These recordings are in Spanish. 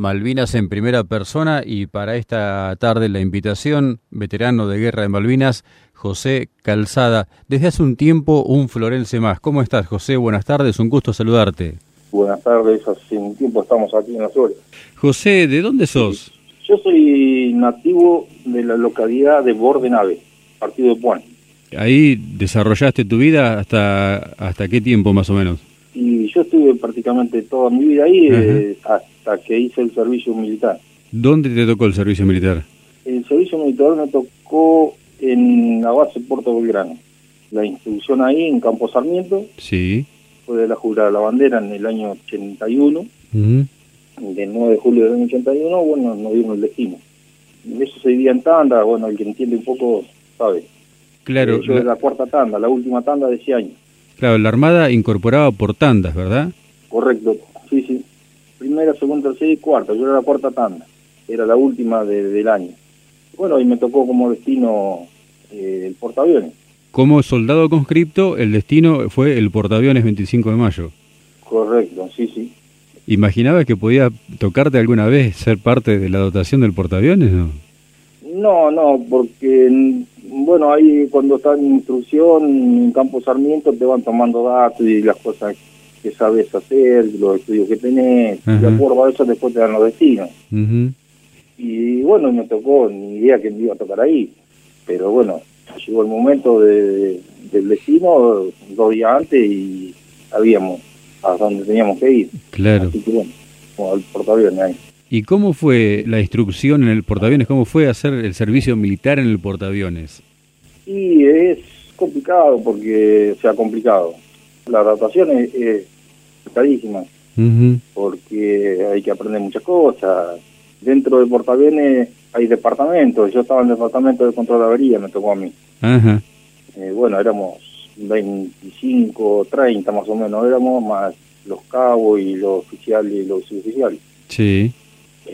Malvinas en primera persona y para esta tarde la invitación, veterano de guerra de Malvinas, José Calzada. Desde hace un tiempo un florense más. ¿Cómo estás, José? Buenas tardes, un gusto saludarte. Buenas tardes, hace un tiempo estamos aquí en Azores. José, ¿de dónde sos? Yo soy nativo de la localidad de Bordenave, partido de Puan. ¿Ahí desarrollaste tu vida hasta, hasta qué tiempo más o menos? Y yo estuve prácticamente toda mi vida ahí eh, hasta que hice el servicio militar. ¿Dónde te tocó el servicio militar? El servicio militar me tocó en la base Puerto Belgrano. La instrucción ahí en Campo Sarmiento. Sí. Fue de la jurada de la bandera en el año 81. Uh Del 9 de julio del año 81, bueno, nos dimos el destino. Eso se dividía en tanda, bueno, el que entiende un poco sabe. Claro. Yo la... de la cuarta tanda, la última tanda de ese año. Claro, la Armada incorporaba por tandas, ¿verdad? Correcto, sí, sí. Primera, segunda, tercera y cuarta. Yo era la cuarta tanda. Era la última de, del año. Bueno, y me tocó como destino eh, el portaaviones. Como soldado conscripto, el destino fue el portaaviones 25 de mayo. Correcto, sí, sí. ¿Imaginabas que podía tocarte alguna vez ser parte de la dotación del portaaviones? No, no, no porque bueno, ahí cuando está en instrucción en Campo Sarmiento te van tomando datos y las cosas que sabes hacer, los estudios que tenés, de acuerdo a eso después te dan los destinos. Y bueno, me tocó ni idea que me iba a tocar ahí, pero bueno, llegó el momento de, del destino dos días antes y sabíamos a dónde teníamos que ir. Claro. Así que bueno, como al portaaviones ahí. ¿Y cómo fue la instrucción en el portaaviones? ¿Cómo fue hacer el servicio militar en el portaaviones? Y es complicado porque sea complicado. La adaptación es, es carísima porque hay que aprender muchas cosas. Dentro del portaaviones hay departamentos. Yo estaba en el departamento de control de avería, me tocó a mí. Eh, bueno, éramos 25, 30 más o menos, éramos más los cabos y los oficiales y los suboficiales. Sí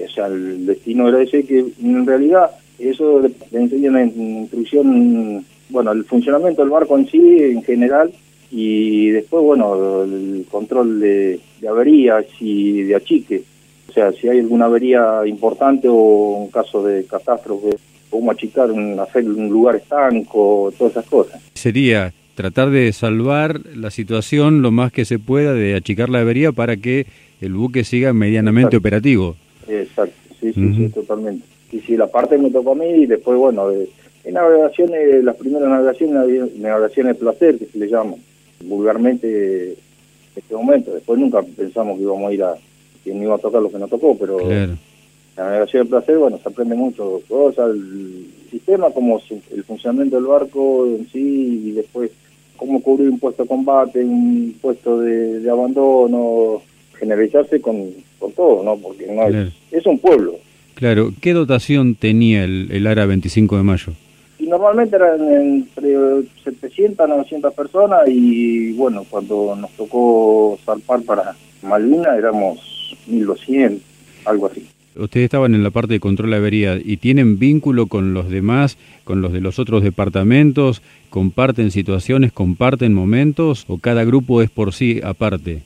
o sea, el destino era ese que en realidad eso le, enseñan en instrucción, bueno, el funcionamiento del barco en sí en general y después, bueno, el control de, averías y de achique. O sea, si hay alguna avería importante o un caso de catástrofe, cómo achicar, un, hacer un lugar estanco, todas esas cosas. Sería tratar de salvar la situación lo más que se pueda, de achicar la avería para que el buque siga medianamente operativo. Exacto, sí, sí, sí, totalmente. Y si la parte me tocó a mí y después, bueno, de, en navegaciones, las primeras navegaciones, navegaciones de placer, que se le llama vulgarmente en este momento. Después nunca pensamos que íbamos a ir a, que no iba a tocar lo que nos tocó, pero la navegación de placer, bueno, se aprende mucho cosas, el sistema, como el funcionamiento del barco en sí, y después cómo cubrir un puesto de combate, un puesto de, de abandono, generalizarse con, con todo, ¿no? Porque no es, es un pueblo. Claro, ¿qué dotación tenía el, el ARA 25 de mayo? Y normalmente eran entre 700 900 personas y bueno, cuando nos tocó zarpar para Malvina éramos 1200, algo así. Ustedes estaban en la parte de control de avería y tienen vínculo con los demás, con los de los otros departamentos, comparten situaciones, comparten momentos o cada grupo es por sí aparte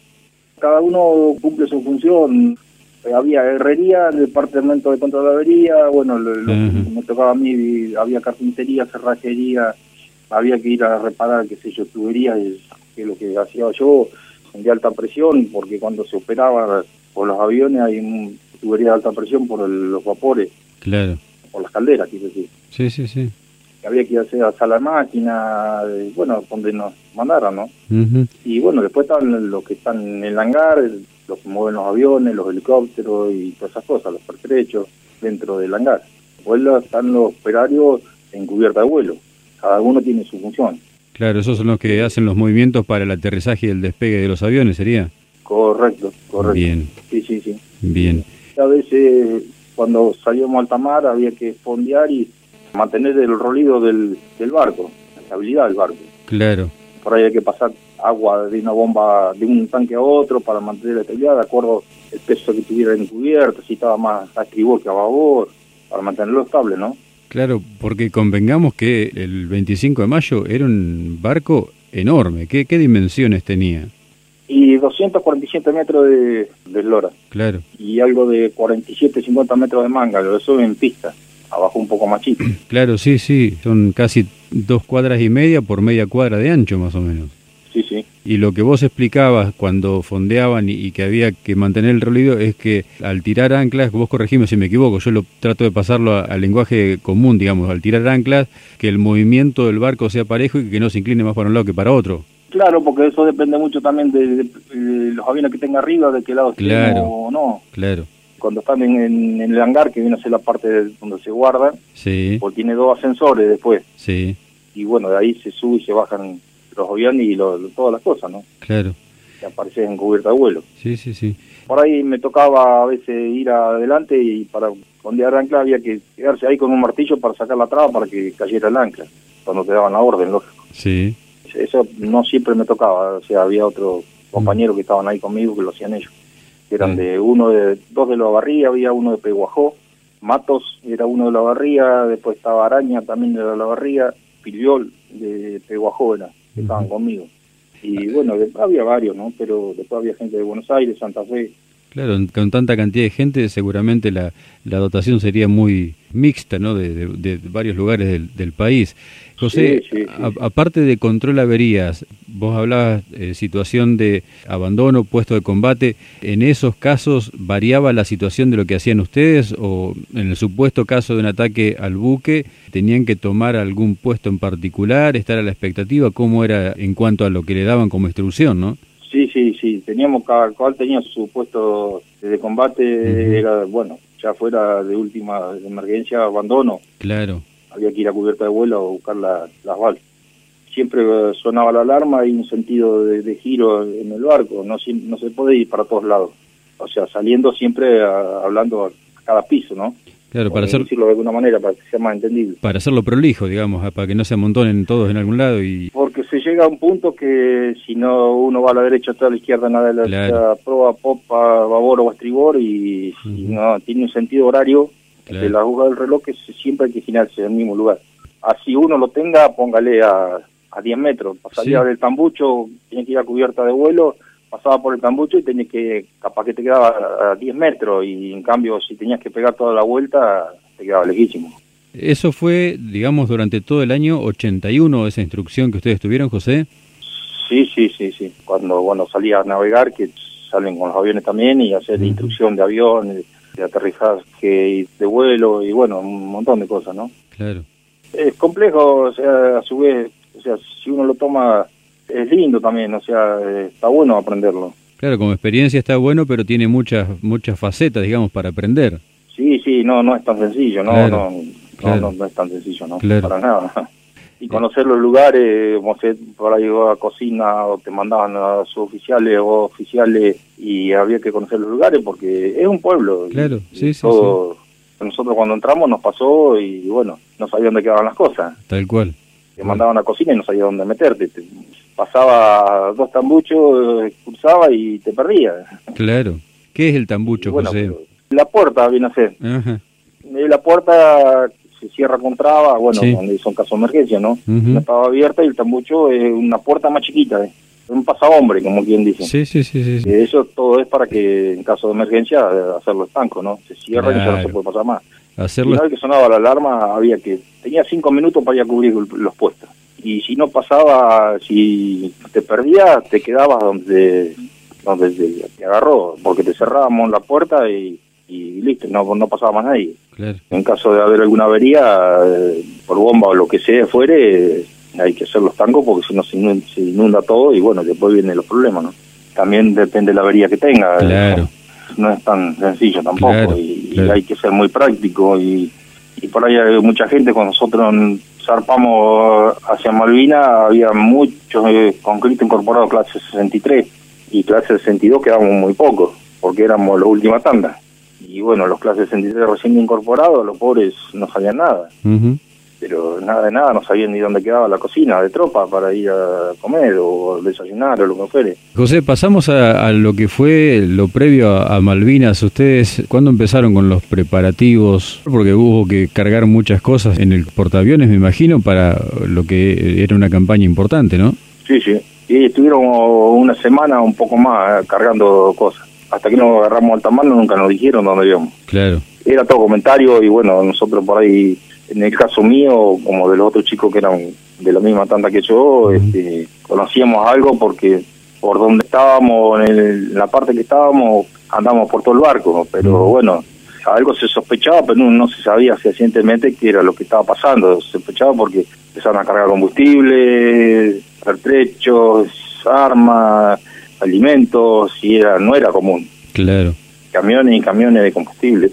cada uno cumple su función. Eh, había herrería departamento de control de avería, bueno, me tocaba a mí, había carpintería, cerrajería, había que ir a reparar, qué sé yo, tuberías, que es lo que hacía yo, de alta presión, porque cuando se operaba por los aviones hay un tubería de alta presión por los vapores. Claro. Por las calderas, quiero decir. Sí, sí, sí había que ir a hacer a de máquina, bueno, donde nos mandaron, ¿no? Y bueno, después estaban los que están en el hangar, los que mueven los aviones, los helicópteros y todas esas cosas, los pertrechos dentro del hangar. Después están los operarios en cubierta de vuelo, cada uno tiene su función. Claro, esos son los que hacen los movimientos para el aterrizaje y el despegue de los aviones, ¿sería? Correcto, correcto. Bien. Sí, sí, sí. Bien. A veces cuando salíamos a alta mar había que fondear y mantener el rolido del, del barco, la estabilidad del barco. Claro. Por ahí hay que pasar agua de una bomba de un tanque a otro para mantener la estabilidad de acuerdo al peso que tuviera en cubierta, si estaba más a estribor que a babor, para mantenerlo estable, ¿no? Claro, porque convengamos que el 25 de mayo era un barco enorme. ¿Qué, qué dimensiones tenía? Y 247 metros de, de eslora. Claro. Y algo de 47, 50 metros de manga, lo eso en pista, abajo un poco más chico. Claro, sí, sí, son casi dos cuadras y media por media cuadra de ancho más o menos. Sí, sí. Y lo que vos explicabas cuando fondeaban y, que había que mantener el rolido es que al tirar anclas, vos corregime si me equivoco, yo lo trato de pasarlo al lenguaje común, digamos, al tirar anclas, que el movimiento del barco sea parejo y que no se incline más para un lado que para otro. Claro, porque eso depende mucho también de, los aviones que tenga arriba, de qué lado claro, o no. Claro. Cuando están en, el hangar, que viene a ser la parte donde se guardan, sí. porque tiene dos ascensores después. Sí. Y bueno, de ahí se sube y se bajan los aviones y todas las cosas, ¿no? Claro. Que aparecen en cubierta de vuelo. Sí, sí, sí. Por ahí me tocaba a veces ir adelante y para fondear ancla había que quedarse ahí con un martillo para sacar la traba para que cayera el ancla, cuando te daban la orden, lógico. Sí. Eso no siempre me tocaba, o sea, había otros compañeros que estaban ahí conmigo que lo hacían ellos. Eran de uno de, dos de la barría, había uno de Peguajó, Matos era uno de la barría, después estaba Araña también de la barría, Piliol de Peguajó era que estaban conmigo. Y bueno, había varios, ¿no? Pero después había gente de Buenos Aires, Santa Fe. Claro, con tanta cantidad de gente seguramente la, la dotación sería muy mixta, ¿no? De, de, varios lugares del, del país. José, aparte de control averías, vos hablabas de situación de abandono, puesto de combate, ¿en esos casos variaba la situación de lo que hacían ustedes o en el supuesto caso de un ataque al buque, tenían que tomar algún puesto en particular, estar a la expectativa? ¿Cómo era en cuanto a lo que le daban como instrucción, no? Sí, sí, sí, teníamos, cada cual tenía su puesto de combate, era, bueno, ya fuera de última emergencia, abandono. Claro había que ir a cubierta de vuelo a buscar las balas. Siempre sonaba la alarma y un sentido de, giro en el barco, no, no se puede ir para todos lados. O sea, saliendo siempre hablando cada piso, ¿no? Claro, para hacer, decirlo de alguna manera, para que sea más entendible. Para hacerlo prolijo, digamos, para que no se amontonen todos en algún lado y... Porque se llega a un punto que si no uno va a la derecha, a la izquierda, nada de la proa, popa, babor o estribor y si no tiene un sentido horario, de la aguja del reloj que siempre hay que girarse en el mismo lugar. Así uno lo tenga, póngale a, a 10 metros. Pasaría del tambucho, tiene que ir a cubierta de vuelo, pasaba por el tambucho y tenía que, capaz que te quedaba a 10 metros y en cambio si tenías que pegar toda la vuelta, te quedaba lejísimo. ¿Eso fue, digamos, durante todo el año 81 esa instrucción que ustedes tuvieron, José? Sí, sí, sí, sí. Cuando, cuando salía a navegar, que salen con los aviones también y hacer instrucción de aviones de aterrizaje de vuelo y bueno, un montón de cosas, ¿no? Claro. Es complejo, o sea, a su vez, o sea, si uno lo toma, es lindo también, o sea, está bueno aprenderlo. Claro, como experiencia está bueno, pero tiene muchas muchas facetas, digamos, para aprender. Sí, sí, no no es tan sencillo, no, no, no, no, es tan sencillo, no, para nada y conocer los lugares, como se por ahí a cocina o te mandaban a sus oficiales o oficiales y había que conocer los lugares porque es un pueblo. Claro, sí, sí, Nosotros cuando entramos nos pasó y bueno, no sabía dónde quedaban las cosas. Tal cual. Te mandaban a cocina y no sabía dónde meterte. pasaba dos tambuchos, cruzaba y te perdías. Claro. ¿Qué es el tambucho, José? La puerta viene a ser. Ajá. La puerta se cierra con traba, bueno, donde son casos de emergencia, ¿no? estaba abierta y el tambucho es una puerta más chiquita, ¿eh? Un pasahombre, como quien dice. Sí, sí, sí, sí. eso todo es para que en caso de emergencia hacerlo estanco, ¿no? Se cierra y ya no se puede pasar más. Hacerlo... Y una vez que sonaba la alarma había que, tenía cinco minutos para ir a cubrir los puestos. Y si no pasaba, si te perdías, te quedabas donde, donde te agarró, porque te cerrábamos la puerta y y listo, no, no pasaba más nadie. En caso de haber alguna avería, eh, por bomba o lo que sea fuere, hay que hacer los tangos porque si no se inunda, todo y bueno, después vienen los problemas, ¿no? También depende de la avería que tenga. Claro. No, es tan sencillo tampoco y, hay que ser muy práctico y, y por ahí hay mucha gente, cuando nosotros zarpamos hacia Malvina, había muchos eh, concreto incorporado clase 63 y clase 62 quedamos muy pocos porque éramos la última tanda y bueno, los clases 63 recién incorporados, los pobres no sabían nada. Pero nada de nada, no sabían ni dónde quedaba la cocina de tropa para ir a comer o desayunar o lo que fuere. José, pasamos a, lo que fue lo previo a, Malvinas. ¿Ustedes cuándo empezaron con los preparativos? Porque hubo que cargar muchas cosas en el portaaviones, me imagino, para lo que era una campaña importante, ¿no? Sí, sí. Y estuvieron una semana, un poco más, cargando cosas. Hasta que nos agarramos alta mano, nunca nos dijeron dónde íbamos. Claro. Era todo comentario y bueno, nosotros por ahí, en el caso mío, como de los otros chicos que eran de la misma tanta que yo, este, conocíamos algo porque por donde estábamos, en, la parte que estábamos, andamos por todo el barco, pero bueno, algo se sospechaba, pero no, se sabía fehacientemente qué era lo que estaba pasando. Se sospechaba porque empezaron a cargar combustible, pertrechos, armas, alimentos, y era no era común. Claro. Camiones y camiones de combustible.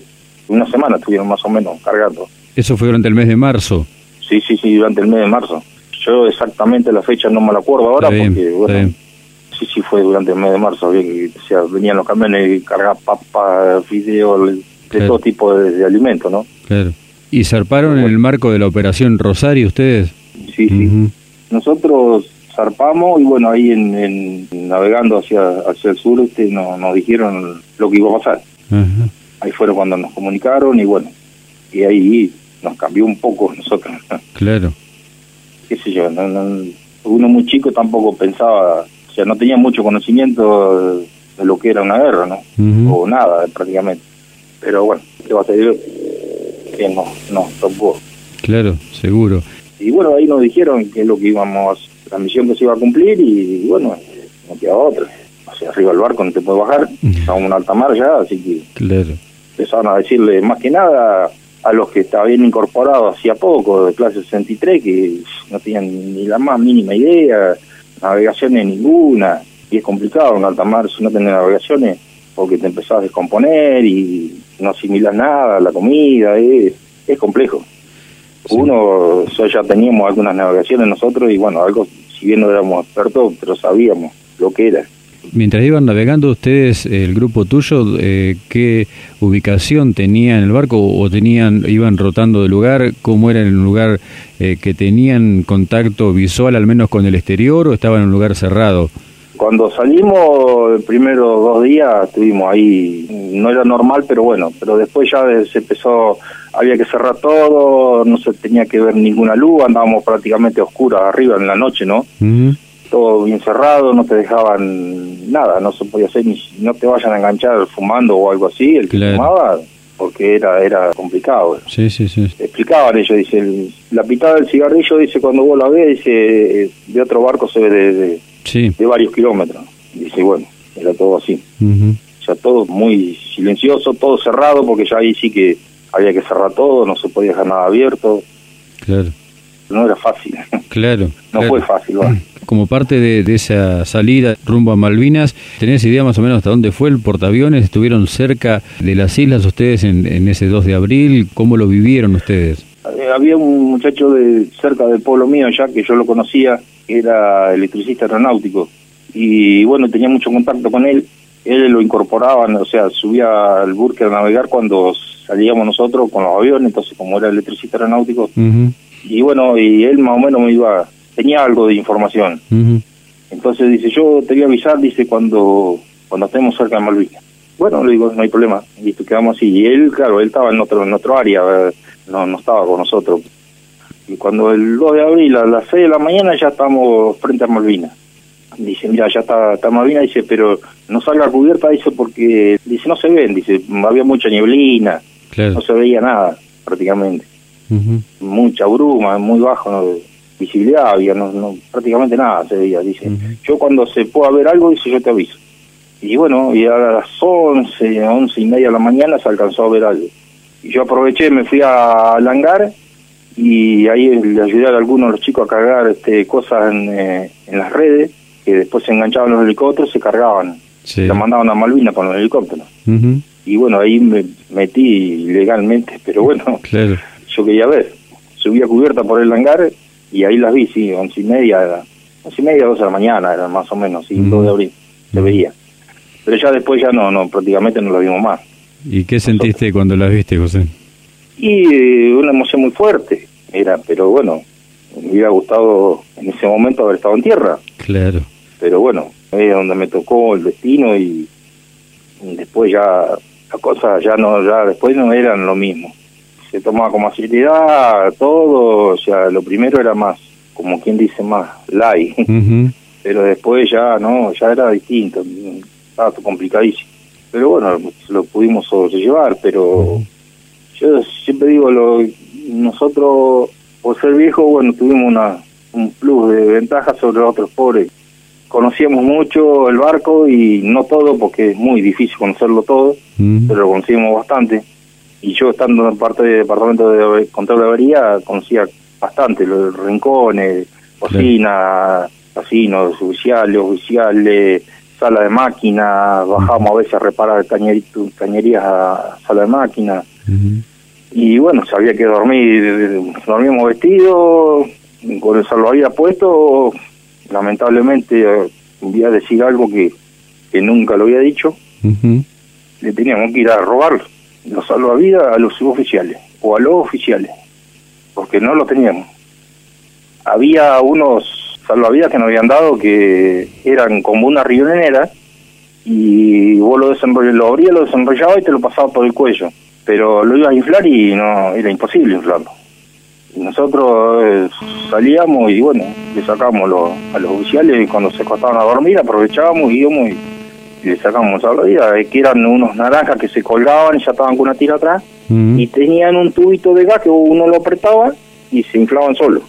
Una semana estuvieron más o menos cargando. ¿Eso fue durante el mes de marzo? Sí, sí, sí, durante el mes de marzo. Yo exactamente la fecha no me la acuerdo ahora porque, bueno, sí, sí fue durante el mes de marzo. O sea, venían los camiones y cargaban papas, fideos, de todo tipo de, alimentos, ¿no? Claro. ¿Y zarparon en el marco de la operación Rosario ustedes? Sí, sí. Nosotros zarpamos y bueno, ahí en, navegando hacia hacia el sur este, nos dijeron lo que iba a pasar. Ahí fueron cuando nos comunicaron y bueno, y ahí nos cambió un poco nosotros. Claro. Qué sé yo, uno muy chico tampoco pensaba, o sea, no tenía mucho conocimiento de lo que era una guerra, ¿no? O nada, prácticamente. Pero bueno, ¿qué va a ser? Que no, no, tampoco. Claro, seguro. Y bueno, ahí nos dijeron que es lo que íbamos, la misión que se iba a cumplir y, bueno, no queda otra. O sea, arriba del barco no te puede bajar, estamos en alta mar ya, así que claro. empezaron a decirle más que nada a los que estaban bien incorporados hacía poco, de clase 63, que no tenían ni la más mínima idea, navegaciones ninguna, y es complicado en alta mar si no tenés navegaciones, porque te empezás a descomponer y no asimilas nada, la comida, es, es complejo. Uno, ya teníamos algunas navegaciones nosotros y bueno, algo, si bien no éramos expertos, pero sabíamos lo que era. Mientras iban navegando ustedes, el grupo tuyo, eh, ¿qué ubicación tenía en el barco o tenían iban rotando de lugar? ¿Cómo era en el lugar eh, que tenían contacto visual al menos con el exterior o estaban en un lugar cerrado? Cuando salimos, el primero dos días estuvimos ahí, no era normal, pero bueno, pero después ya se empezó, había que cerrar todo, no se tenía que ver ninguna luz, andábamos prácticamente oscuras arriba en la noche, ¿no? Todo bien cerrado, no te dejaban nada, no se podía hacer ni no te vayan a enganchar fumando o algo así, el que fumaba, porque era era complicado. Sí, sí, sí. Explicaban ellos, dice, la pitada del cigarrillo, dice, cuando vos la ves, dice, de otro barco se ve de de varios kilómetros. Dice, bueno, era todo así. O sea, todo muy silencioso, todo cerrado, porque ya ahí sí que había que cerrar todo, no se podía dejar nada abierto. Claro. No era fácil. Claro. no fue fácil, Como parte de, esa salida rumbo a Malvinas, ¿tenés idea más o menos hasta dónde fue el portaaviones? ¿Estuvieron cerca de las islas ustedes en, en ese 2 de abril? ¿Cómo lo vivieron ustedes? Eh, había un muchacho de cerca del pueblo mío ya que yo lo conocía, era electricista aeronáutico y bueno, tenía mucho contacto con él. Él lo incorporaba, o sea, subía al burque a navegar cuando salíamos nosotros con los aviones, entonces como era electricista aeronáutico. Y bueno, y él más o menos me iba, tenía algo de información. Entonces dice, yo te voy a avisar, dice, cuando cuando estemos cerca de Malvinas. Bueno, le digo, no hay problema. Y quedamos así. Y él, claro, él estaba en otro, en otro área, no, no estaba con nosotros. Y cuando el 2 de abril a las 6 de la mañana ya estamos frente a Malvinas. Dice, mira, ya está, está Malvinas, dice, pero no salga cubierta, dice, porque, dice, no se ven, dice, había mucha nieblina, no se veía nada, prácticamente. Mucha bruma, muy bajo, no, visibilidad había, no, no, prácticamente nada se veía, dice. Yo cuando se pueda ver algo, dice, yo te aviso. Y bueno, y a las 11, 11 y media de la mañana se alcanzó a ver algo. Y yo aproveché, me fui a hangar y ahí le ayudé a algunos de los chicos a cargar este, cosas en, eh, en las redes, que después se enganchaban los helicópteros, se cargaban, se mandaban a Malvinas con los helicópteros. Y bueno, ahí me metí legalmente, pero bueno, yo quería ver. Subí a cubierta por el hangar y ahí las vi, sí, once y media, once y media, dos de la mañana, era más o menos, sí, 2 de abril, se veía. Pero ya después ya no, no, prácticamente no las vimos más. ¿Y qué sentiste cuando las viste, José? Y eh, una emoción muy fuerte, era, pero bueno, me hubiera gustado en ese momento haber estado en tierra. Claro. Pero bueno, es donde me tocó el destino y, después ya las cosas ya no, ya después no eran lo mismo. Se tomaba con más todo, o sea, lo primero era más, como quien dice, más light. pero después ya no, ya era distinto, estaba complicadísimo. Pero bueno, lo pudimos sobrellevar, pero yo siempre digo, lo, nosotros por ser viejos, bueno, tuvimos una, un plus de ventaja sobre los otros pobres. Conocíamos mucho el barco y no todo, porque es muy difícil conocerlo todo, pero lo conocíamos bastante. Y yo estando en parte del departamento de control de avería, conocía bastante los rincones, cocina, casinos, oficiales, oficiales, sala de máquina, bajamos a veces a reparar cañerías a sala de máquina. Y bueno, sabía que dormir, dormíamos vestidos, con el salvavidas puesto, lamentablemente voy a decir algo que, que nunca lo había dicho, le teníamos que ir a robar los salvavidas a los suboficiales o a los oficiales, porque no lo teníamos. Había unos salvavidas que nos habían dado que eran como una rionera y vos lo, lo abrías, lo desenrollabas y te lo pasaba por el cuello, pero lo ibas a inflar y no era imposible inflarlo nosotros eh, salíamos y bueno, le sacábamos a los oficiales y cuando se acostaban a dormir aprovechábamos y íbamos y, le sacábamos a la vida, que eran unos naranjas que se colgaban y ya estaban con una tira atrás y tenían un tubito de gas que uno lo apretaba y se inflaban solos.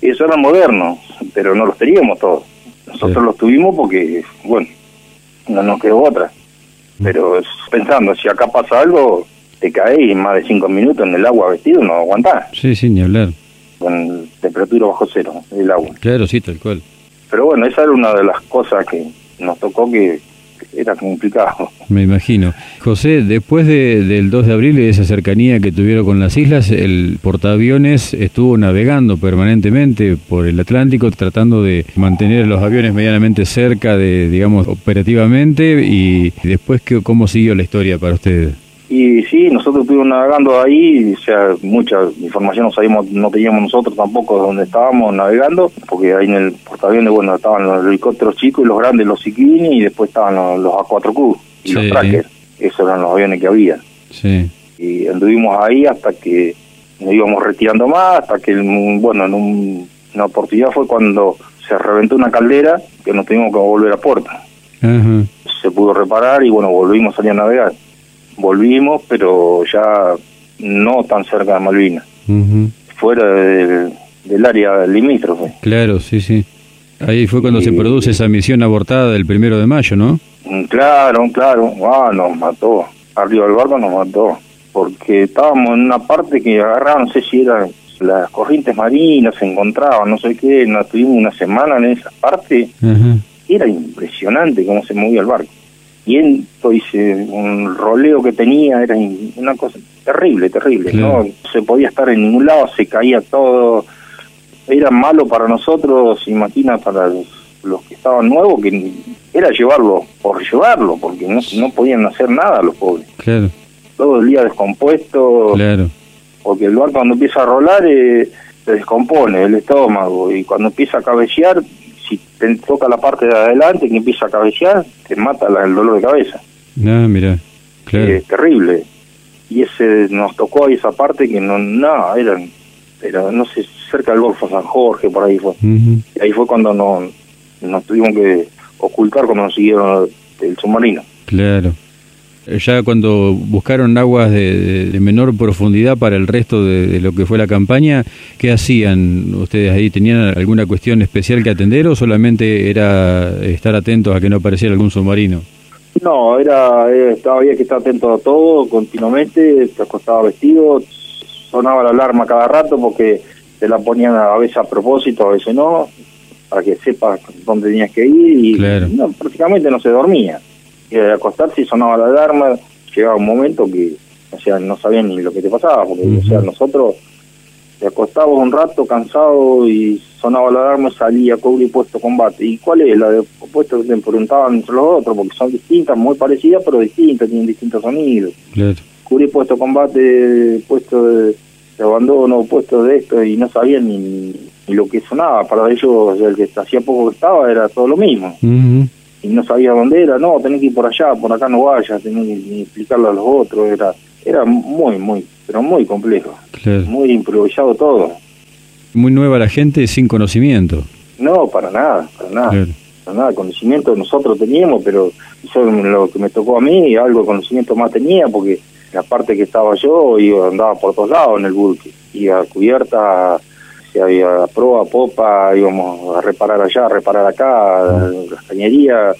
Eso era moderno, pero no los teníamos todos. Nosotros los tuvimos porque, bueno, no nos quedó otra. Pero pensando, si acá pasa algo, te caes más de cinco minutos en el agua vestido, no aguantás. Sí, sí, ni hablar. Con temperatura bajo cero, el agua. Claro, sí, tal cual. Pero bueno, esa era una de las cosas que nos tocó que era complicado. Me imagino. José, después de, del 2 de abril y de esa cercanía que tuvieron con las islas, el portaaviones estuvo navegando permanentemente por el Atlántico tratando de mantener los aviones medianamente cerca de, digamos, operativamente y después, ¿cómo siguió la historia para ustedes? Y sí, nosotros estuvimos navegando ahí, o sea, mucha información no sabíamos, no teníamos nosotros tampoco de dónde estábamos navegando, porque ahí en el portaaviones, bueno, estaban los helicópteros chicos y los grandes, los Zikini, y después estaban los, A4Q y los trackers, esos eran los aviones que había. Sí. Y anduvimos ahí hasta que nos íbamos retirando más, hasta que, bueno, en una oportunidad fue cuando se reventó una caldera que nos tuvimos que volver a puerto. Se pudo reparar y bueno, volvimos a salir a navegar volvimos, pero ya no tan cerca de Malvinas, fuera del área limítrofe. Claro, sí, sí. Ahí fue cuando se produce esa misión abortada del primero de mayo, ¿no? Mm, claro, claro. Ah, nos mató. Arriba del barco nos mató. Porque estábamos en una parte que agarraban, no sé si eran las corrientes marinas, se encontraban, no sé qué. Nos tuvimos una semana en esa parte. Era impresionante cómo se movía el barco viento y un roleo que tenía, era una cosa terrible, terrible, no se podía estar en ningún lado, se caía todo, era malo para nosotros, imagina para los, que estaban nuevos, que era llevarlo por llevarlo, porque no, no podían hacer nada los pobres. Claro. Todo el día descompuesto, claro. porque el barco cuando empieza a rolar eh, se descompone el estómago y cuando empieza a cabecear si te toca la parte de adelante que empieza a cabecear, te mata el dolor de cabeza. No, mira, claro. Es terrible. Y ese nos tocó ahí esa parte que no, no, eran, pero no sé, cerca del Golfo San Jorge, por ahí fue. Y ahí fue cuando no, nos tuvimos que ocultar cuando nos siguieron el submarino. Claro. Eh, ya cuando buscaron aguas de, menor profundidad para el resto de, lo que fue la campaña, ¿qué hacían ustedes ahí? ¿Tenían alguna cuestión especial que atender o solamente era estar atentos a que no apareciera algún submarino? No, era, eh, estaba había que estar atento a todo continuamente, te acostaba vestido, sonaba la alarma cada rato porque te la ponían a veces a propósito, a veces no, para que sepas dónde tenías que ir y no, prácticamente no se dormía de acostarse y sonaba la alarma, llegaba un momento que, o sea, no sabían ni lo que te pasaba, porque, o sea, nosotros te acostábamos un rato cansado y sonaba la alarma y salía cubre y puesto combate. ¿Y cuál es la de puesto que te preguntaban entre los otros? Porque son distintas, muy parecidas, pero distintas, tienen distintos sonidos. Claro. Cubrir puesto combate, puesto de, abandono, puesto de esto, y no sabían ni, lo que sonaba. Para ellos, el que hacía poco que estaba, era todo lo mismo y no sabía dónde era, no, tenés que ir por allá, por acá no vayas, tenés que explicarlo a los otros, era era muy, muy, pero muy complejo, muy improvisado todo. Muy nueva la gente sin conocimiento. No, para nada, para nada. nada de conocimiento nosotros teníamos, pero eso lo que me tocó a mí, algo de conocimiento más tenía, porque la parte que estaba yo iba, andaba por todos lados en el buque, iba cubierta, si había proa, popa, íbamos a reparar allá, a reparar acá, las cañerías,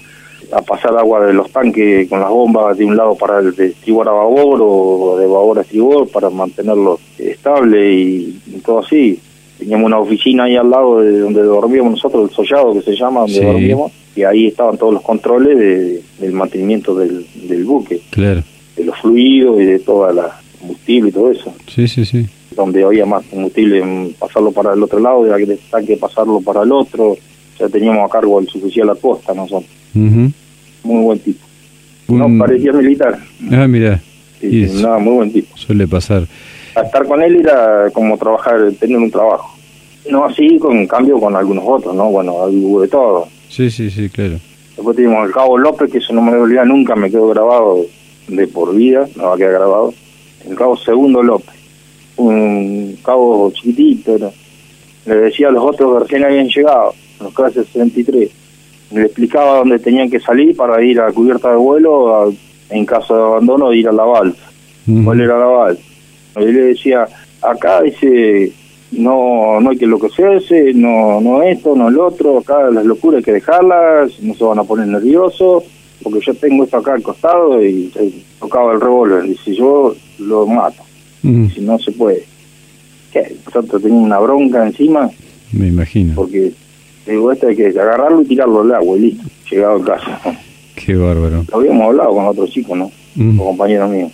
a pasar agua de los tanques con las bombas de un lado para el de estribor a babor o de babor a estribor para mantenerlo estable y, todo así. Teníamos una oficina ahí al lado de donde dormíamos nosotros, el sollado que se llama, donde dormíamos, y ahí estaban todos los controles de, del mantenimiento del, del buque. Claro. De los fluidos y de toda la combustible y todo eso. Sí, sí, sí. Donde había más combustible, pasarlo para el otro lado, y que que pasarlo para el otro. Ya teníamos a cargo el suficiente la costa nosotros. Muy buen tipo. No, parecía militar. Ah, mira. Sí, nada, muy buen tipo. Suele pasar. A estar con él era como trabajar, tener un trabajo. No así, con cambio con algunos otros, ¿no? Bueno, hubo de todo. Sí, sí, sí, claro. Después teníamos el Cabo López, que eso no me olvida nunca, me quedó grabado de por vida, no va a quedar grabado. El Cabo Segundo López, un cabo chiquitito, le decía a los otros que recién habían llegado, los clases 63 le explicaba dónde tenían que salir para ir a cubierta de vuelo, en caso de abandono, ir a la balsa. ¿Cuál era la balsa? Y le decía, acá dice, no no hay que enloquecerse, no no esto, no el otro, acá las locuras hay que dejarlas, no se van a poner nerviosos, porque yo tengo esto acá al costado y, tocaba el revólver, y si yo lo mato, si no se puede. ¿Qué? Nosotros teníamos una bronca encima. Me imagino. Porque Digo, esto hay que agarrarlo y tirarlo al agua y listo, llegado a casa. Qué bárbaro. Lo habíamos hablado con otros chicos, ¿no? Con compañeros míos.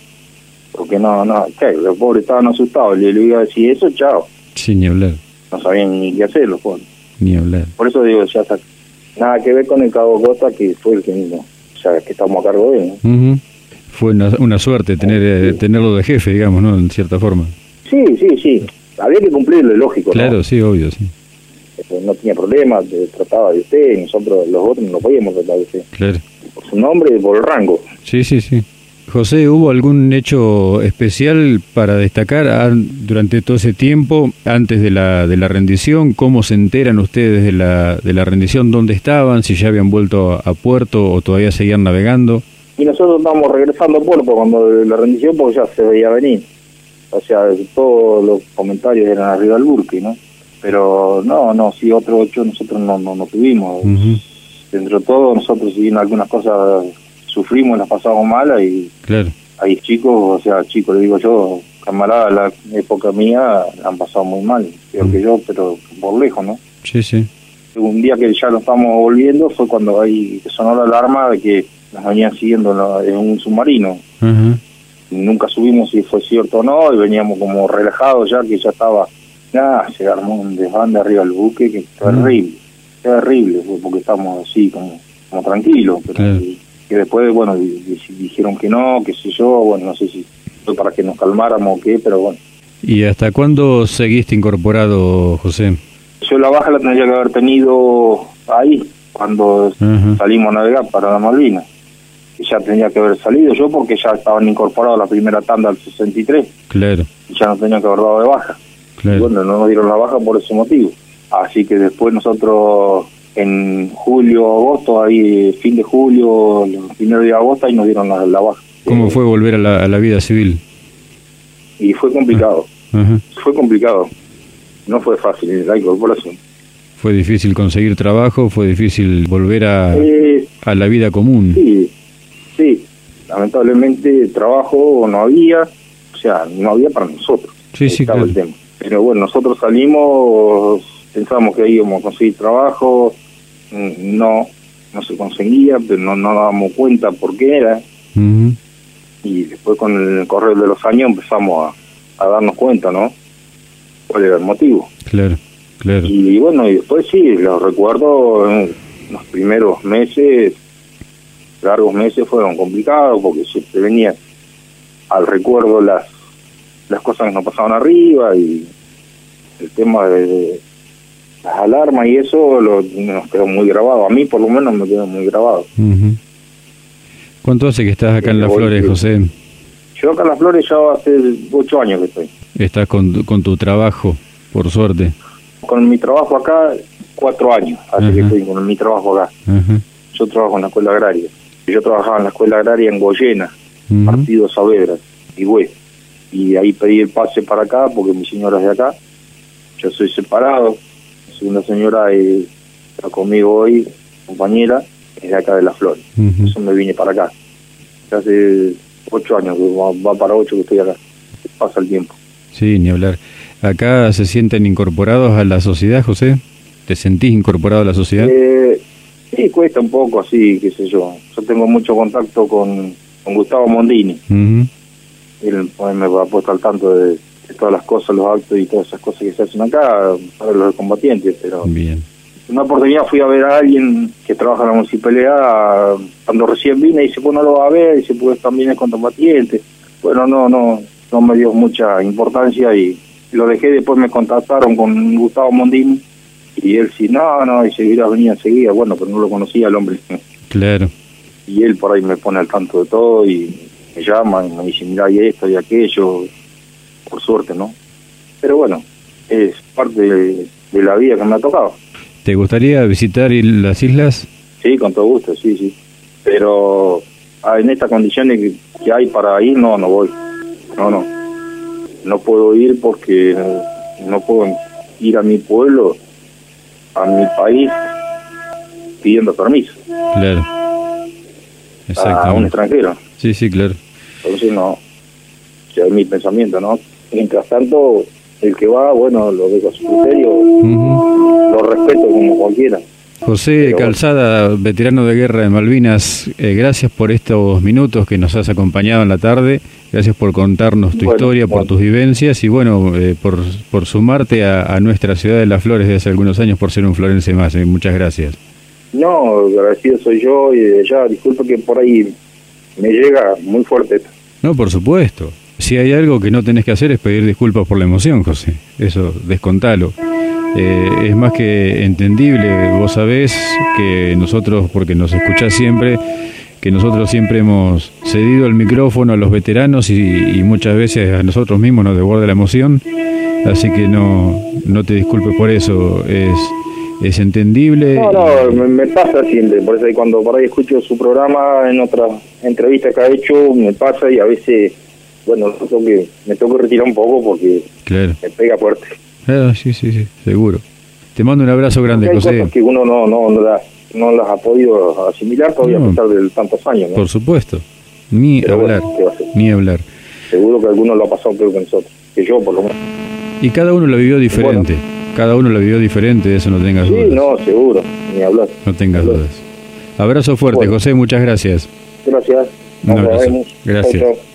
Porque no, no, ¿qué? los pobres estaban asustados. Le, le iba a decir eso, chao. Sí, ni hablar. No sabían ni qué hacer los pobres. Ni hablar. Por eso digo, ya está. Nada que ver con el Cabo Costa, que fue el que, o sea, que estamos a cargo de él. ¿no? Fue una, una suerte tener eh, tenerlo de jefe, digamos, ¿no? En cierta forma. Sí, sí, sí. Había que cumplirlo, lógico. Claro, sí, obvio, sí. Este, no tenía problemas, trataba de usted, nosotros los otros no podíamos tratar de usted. Claro. Por su nombre y por el rango. Sí, sí, sí. José, ¿hubo algún hecho especial para destacar durante todo ese tiempo, antes de la, de la rendición? ¿Cómo se enteran ustedes de la, de la rendición? ¿Dónde estaban? ¿Si ya habían vuelto a, puerto o todavía seguían navegando? Y nosotros estábamos regresando a puerto cuando la rendición, porque ya se veía venir. O sea, todos los comentarios eran arriba del burque, ¿no? pero no, no, sí, otro ocho nosotros no, no, no tuvimos. Dentro de todo, nosotros si bien algunas cosas sufrimos, las pasamos mal, y claro. hay chicos, o sea, chicos, le digo yo, camaradas, la época mía han pasado muy mal, peor que yo, pero por lejos, ¿no? Sí, sí. Un día que ya lo estamos volviendo fue cuando ahí sonó la alarma de que nos venían siguiendo en un submarino. Nunca subimos si fue cierto o no, y veníamos como relajados ya que ya estaba nada, se armó un desbande arriba del buque que es terrible, terrible, porque estamos así como, como tranquilos, pero que después, bueno, dijeron que no, qué sé yo, bueno, no sé si fue para que nos calmáramos o qué, pero bueno. ¿Y hasta cuándo seguiste incorporado, José? Yo la baja la tendría que haber tenido ahí, cuando salimos a navegar para la Malvinas. Y ya tenía que haber salido yo porque ya estaban incorporados la primera tanda al 63. Claro. Y ya no tenía que haber dado de baja bueno, no nos dieron la baja por ese motivo. Así que después nosotros en julio, agosto, ahí fin de julio, el primer día de agosto, ahí nos dieron la, baja. ¿Cómo fue volver a la, vida civil? Y fue complicado. Ah, fue complicado. No fue fácil la incorporación. ¿Fue difícil conseguir trabajo? ¿Fue difícil volver a, eh, a la vida común? Sí, sí. Lamentablemente trabajo no había, o sea, no había para nosotros. Sí, sí, claro. el tema. Pero bueno, nosotros salimos, pensamos que íbamos a conseguir trabajo, mm, no no se conseguía, pero no nos dábamos cuenta por qué era. Y después con el correr de los años empezamos a, darnos cuenta, ¿no? ¿Cuál era el motivo? Claro, claro. Y, bueno, y después sí, los recuerdo, en los primeros meses, largos meses fueron complicados porque siempre venía al recuerdo las las cosas que nos pasaban arriba y el tema de, las alarmas y eso lo, nos quedó muy grabado. A mí por lo menos me quedó muy grabado. ¿Cuánto hace que estás acá en Las Flores, José? Yo acá en Las Flores ya hace ocho años que estoy. ¿Estás con, con tu trabajo, por suerte? Con mi trabajo acá, cuatro años, hace que estoy con mi trabajo acá. Yo trabajo en la escuela agraria. Yo trabajaba en la escuela agraria en Goyena, partido Saavedra, y güey. Y ahí pedí el pase para acá porque mi señora es de acá. Yo soy separado. Una señora eh, está conmigo hoy, compañera, es de acá de Las Flores. Eso me vine para acá. Hace ocho años, va, para ocho que estoy acá. Pasa el tiempo. Sí, ni hablar. ¿Acá se sienten incorporados a la sociedad, José? ¿Te sentís incorporado a la sociedad? Eh, sí, cuesta un poco así, qué sé yo. Yo tengo mucho contacto con, con Gustavo Mondini. Él pues, me ha puesto al tanto de, todas las cosas, los actos y todas esas cosas que se hacen acá para los combatientes. Pero Bien. una oportunidad fui a ver a alguien que trabaja en la municipalidad cuando recién vine y dice, pues no lo va a ver, dice, pues también es combatiente. Bueno, no, no, no me dio mucha importancia y lo dejé, después me contactaron con Gustavo Mondini y él sí, no, no, y seguirá venía enseguida, bueno, pero no lo conocía el hombre. Claro. Y él por ahí me pone al tanto de todo y me llama y me dice, mira, y esto y aquello, por suerte, ¿no? Pero bueno, es parte de, la vida que me ha tocado. ¿Te gustaría visitar las islas? Sí, con todo gusto, sí, sí. Pero ah, en estas condiciones que, que hay para ir, no, no voy. No, no. No puedo ir porque no puedo ir a mi pueblo a mi país pidiendo permiso. Claro. A un extranjero. Sí, sí, claro. Entonces no, ya es mi pensamiento, ¿no? Mientras tanto, el que va, bueno, lo dejo a su criterio, lo respeto como cualquiera. José Calzada, veterano de guerra de Malvinas, eh, gracias por estos minutos que nos has acompañado en la tarde, gracias por contarnos tu historia, por tus vivencias y bueno, eh, por, por sumarte a, nuestra ciudad de Las Flores de hace algunos años por ser un florense más. Eh, muchas gracias. No, agradecido soy yo y ya, disculpe que por ahí me llega muy fuerte. No, por supuesto. Si hay algo que no tenés que hacer es pedir disculpas por la emoción, José. Eso, descontalo. Eh, es más que entendible. Vos sabés que nosotros, porque nos escuchás siempre, que nosotros siempre hemos cedido el micrófono a los veteranos y, muchas veces a nosotros mismos nos desborda la emoción. Así que no, no te disculpes por eso. Es, es entendible. No, no, me, pasa siempre. Por eso cuando por ahí escucho su programa en otra entrevista que ha hecho, me pasa y a veces, bueno, me tengo que retirar un poco porque me pega fuerte. Ah, sí, sí, sí, seguro. Te mando un abrazo grande, hay José. que uno no, no, no, las, ha podido asimilar todavía a pesar de tantos años. Por supuesto. Ni hablar. ni hablar. Seguro que algunos lo ha pasado peor que nosotros. Que yo, por lo menos. Y cada uno lo vivió diferente. cada uno lo vivió diferente, eso no tengas dudas. Sí, no, seguro. Ni hablar. No tengas dudas. Abrazo fuerte, José. Muchas gracias. Gracias. Un abrazo. Gracias.